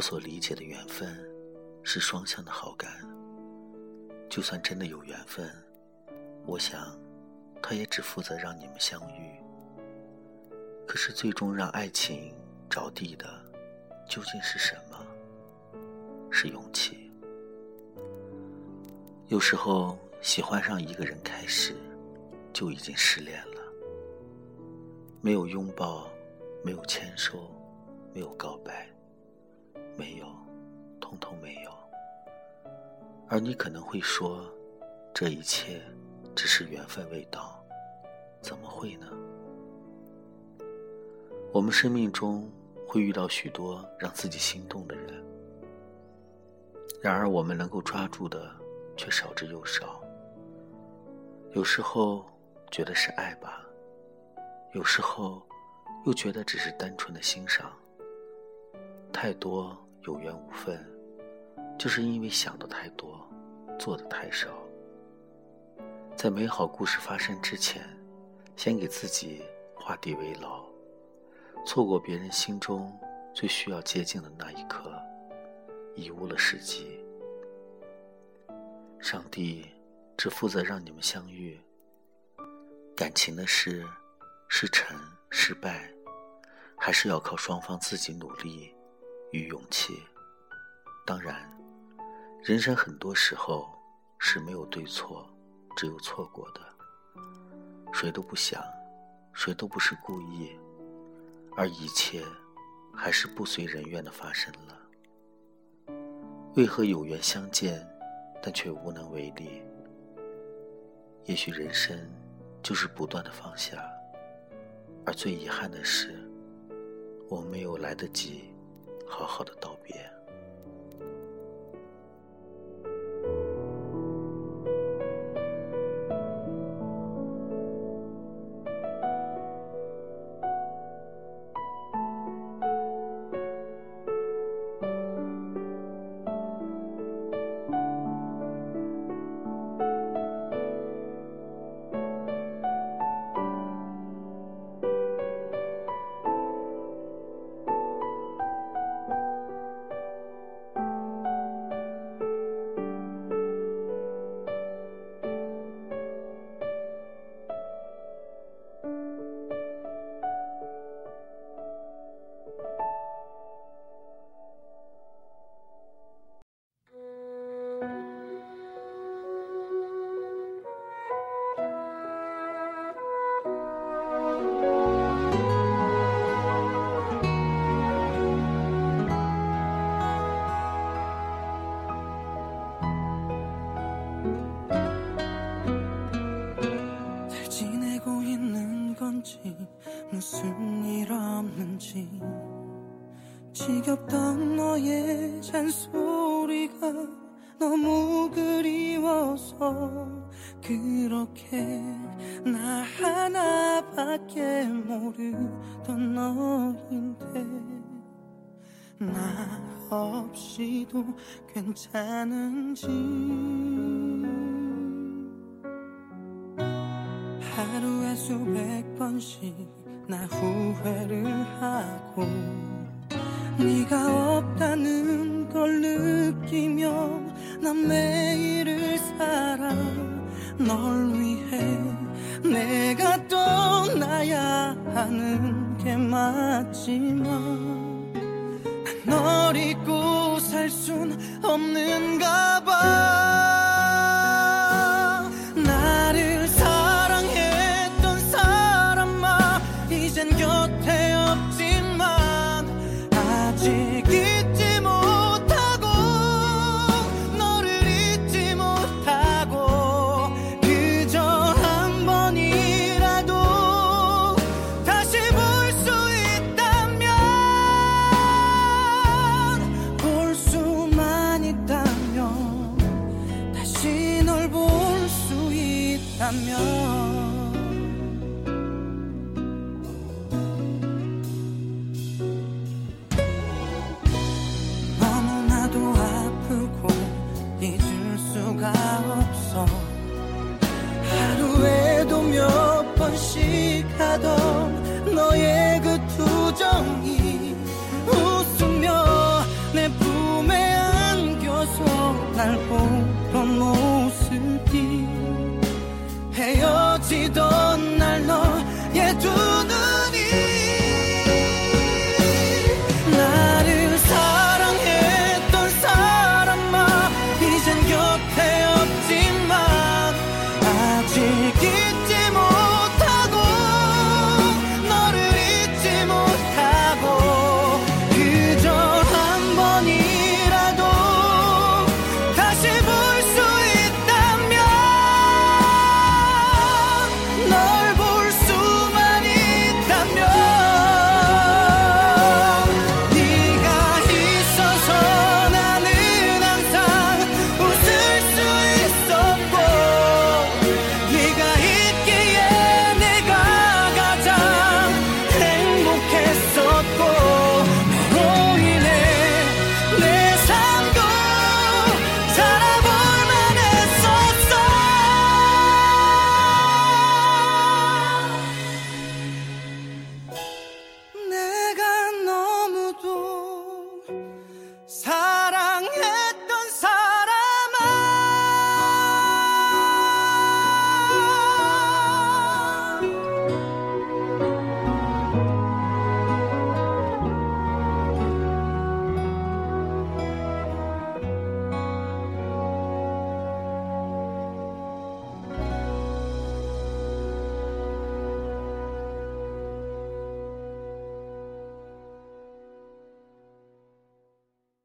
我所理解的缘分，是双向的好感。就算真的有缘分，我想，他也只负责让你们相遇。可是最终让爱情着地的，究竟是什么？是勇气。有时候喜欢上一个人开始，就已经失恋了。没有拥抱，没有牵手，没有告白。没有，通通没有。而你可能会说，这一切只是缘分未到，怎么会呢？我们生命中会遇到许多让自己心动的人，然而我们能够抓住的却少之又少。有时候觉得是爱吧，有时候又觉得只是单纯的欣赏。太多。有缘无分，就是因为想的太多，做的太少。在美好故事发生之前，先给自己画地为牢，错过别人心中最需要接近的那一刻，贻误了时机。上帝只负责让你们相遇，感情的事，是成是败，还是要靠双方自己努力。与勇气。当然，人生很多时候是没有对错，只有错过的。谁都不想，谁都不是故意，而一切还是不随人愿的发生了。为何有缘相见，但却无能为力？也许人生就是不断的放下，而最遗憾的是，我没有来得及。好好的道别。 너무 그리워서 그렇게 나 하나밖에 모르던 너인데 나 없이도 괜찮은지 하루에 수백 번씩 나 후회를 하고 네가 없다는 걸 느끼며 난 매일을 살아 널 위해 내가 떠나야 하는 게 맞지만 널 잊고 살 순 없는가 봐 면 너무나도 아프고 잊을 수가 없어 하루에도 몇 번씩 하던 너의 그 투정이 웃으며 내 품에 안겨서 날 보.